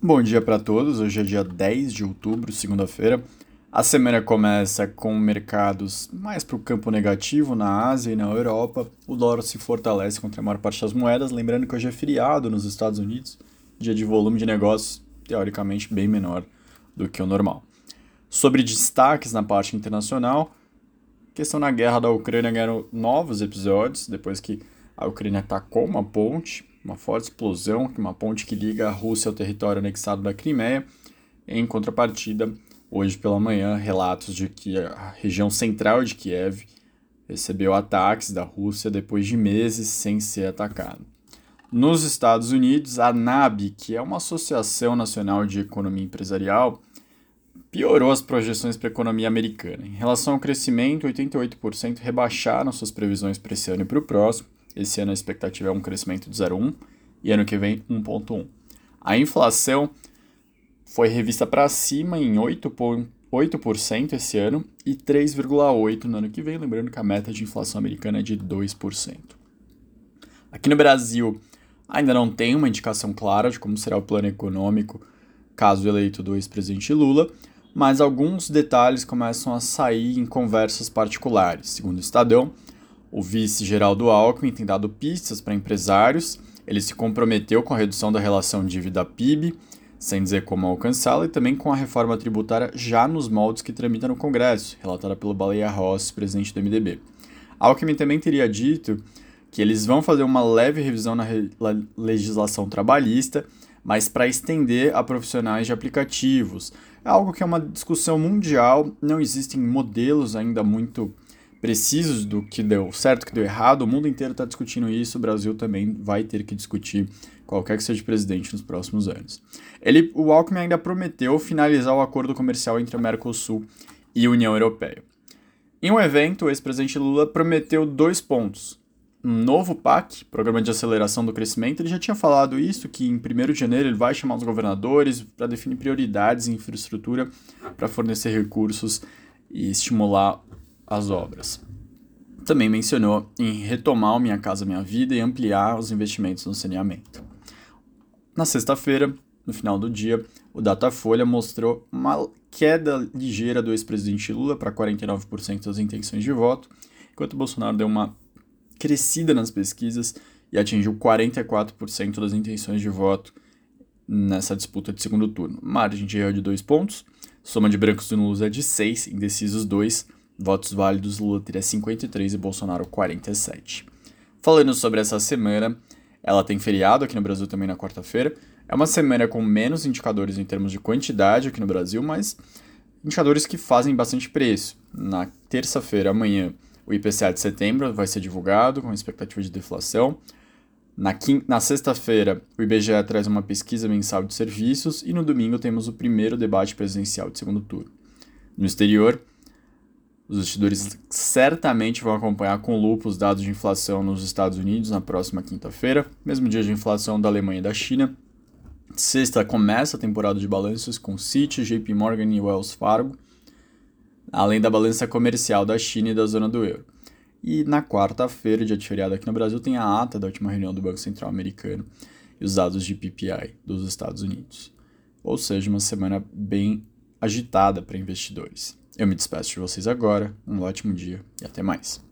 Bom dia para todos. Hoje é dia 10 de outubro, segunda-feira. A semana começa com mercados mais para o campo negativo na Ásia e na Europa. O dólar se fortalece contra a maior parte das moedas. Lembrando que hoje é feriado nos Estados Unidos, dia de volume de negócios teoricamente bem menor do que o normal. Sobre destaques na parte internacional, questão na guerra da Ucrânia ganhou novos episódios depois que a Ucrânia atacou uma ponte uma forte explosão, uma ponte que liga a Rússia ao território anexado da Crimeia. Em contrapartida, hoje pela manhã, relatos de que a região central de Kiev recebeu ataques da Rússia depois de meses sem ser atacado. Nos Estados Unidos, a NAB, que é uma associação nacional de economia empresarial, piorou as projeções para a economia americana. Em relação ao crescimento, 88% rebaixaram suas previsões para esse ano e para o próximo, esse ano a expectativa é um crescimento de 0,1 e ano que vem 1,1. A inflação foi revista para cima em 8,8% esse ano e 3,8% no ano que vem, lembrando que a meta de inflação americana é de 2%. Aqui no Brasil, ainda não tem uma indicação clara de como será o plano econômico caso eleito do ex-presidente Lula, mas alguns detalhes começam a sair em conversas particulares. Segundo o Estadão, o vice Geraldo Alckmin tem dado pistas para empresários. Ele se comprometeu com a redução da relação dívida-PIB, sem dizer como alcançá-la, e também com a reforma tributária já nos moldes que tramita no Congresso, relatada pelo Baleia Rossi, presidente do MDB. Alckmin também teria dito que eles vão fazer uma leve revisão na re legislação trabalhista, mas para estender a profissionais de aplicativos. É algo que é uma discussão mundial, não existem modelos ainda muito precisos do que deu certo, que deu errado. O mundo inteiro está discutindo isso. O Brasil também vai ter que discutir qualquer que seja presidente nos próximos anos. Ele, o Alckmin ainda prometeu finalizar o acordo comercial entre o Mercosul e a União Europeia. Em um evento, o ex-presidente Lula prometeu dois pontos. Um novo PAC, Programa de Aceleração do Crescimento, ele já tinha falado isso, que em 1 de janeiro ele vai chamar os governadores para definir prioridades em infraestrutura para fornecer recursos e estimular as obras. Também mencionou em retomar Minha Casa Minha Vida e ampliar os investimentos no saneamento. Na sexta-feira, no final do dia, o Datafolha mostrou uma queda ligeira do ex-presidente Lula para 49% das intenções de voto, enquanto Bolsonaro deu uma crescida nas pesquisas e atingiu 44% das intenções de voto nessa disputa de segundo turno. Margem de erro de 2 pontos, soma de brancos e nulos é de 6, indecisos 2, Votos válidos, Lula teria 53 e Bolsonaro 47. Falando sobre essa semana, ela tem feriado aqui no Brasil também na quarta-feira. É uma semana com menos indicadores em termos de quantidade aqui no Brasil, mas indicadores que fazem bastante preço. Na terça-feira, amanhã, o IPCA de setembro vai ser divulgado com expectativa de deflação. Na, na sexta-feira, o IBGE traz uma pesquisa mensal de serviços e no domingo temos o primeiro debate presidencial de segundo turno. No exterior, os investidores certamente vão acompanhar com lupa os dados de inflação nos Estados Unidos na próxima quinta-feira, mesmo dia de inflação da Alemanha e da China. Sexta começa a temporada de balanços com Citi, JP Morgan e Wells Fargo, além da balança comercial da China e da zona do euro. E na quarta-feira, dia de feriado aqui no Brasil, tem a ata da última reunião do Banco Central Americano e os dados de PPI dos Estados Unidos. Ou seja, uma semana bem agitada para investidores. Eu me despeço de vocês agora, um ótimo dia e até mais.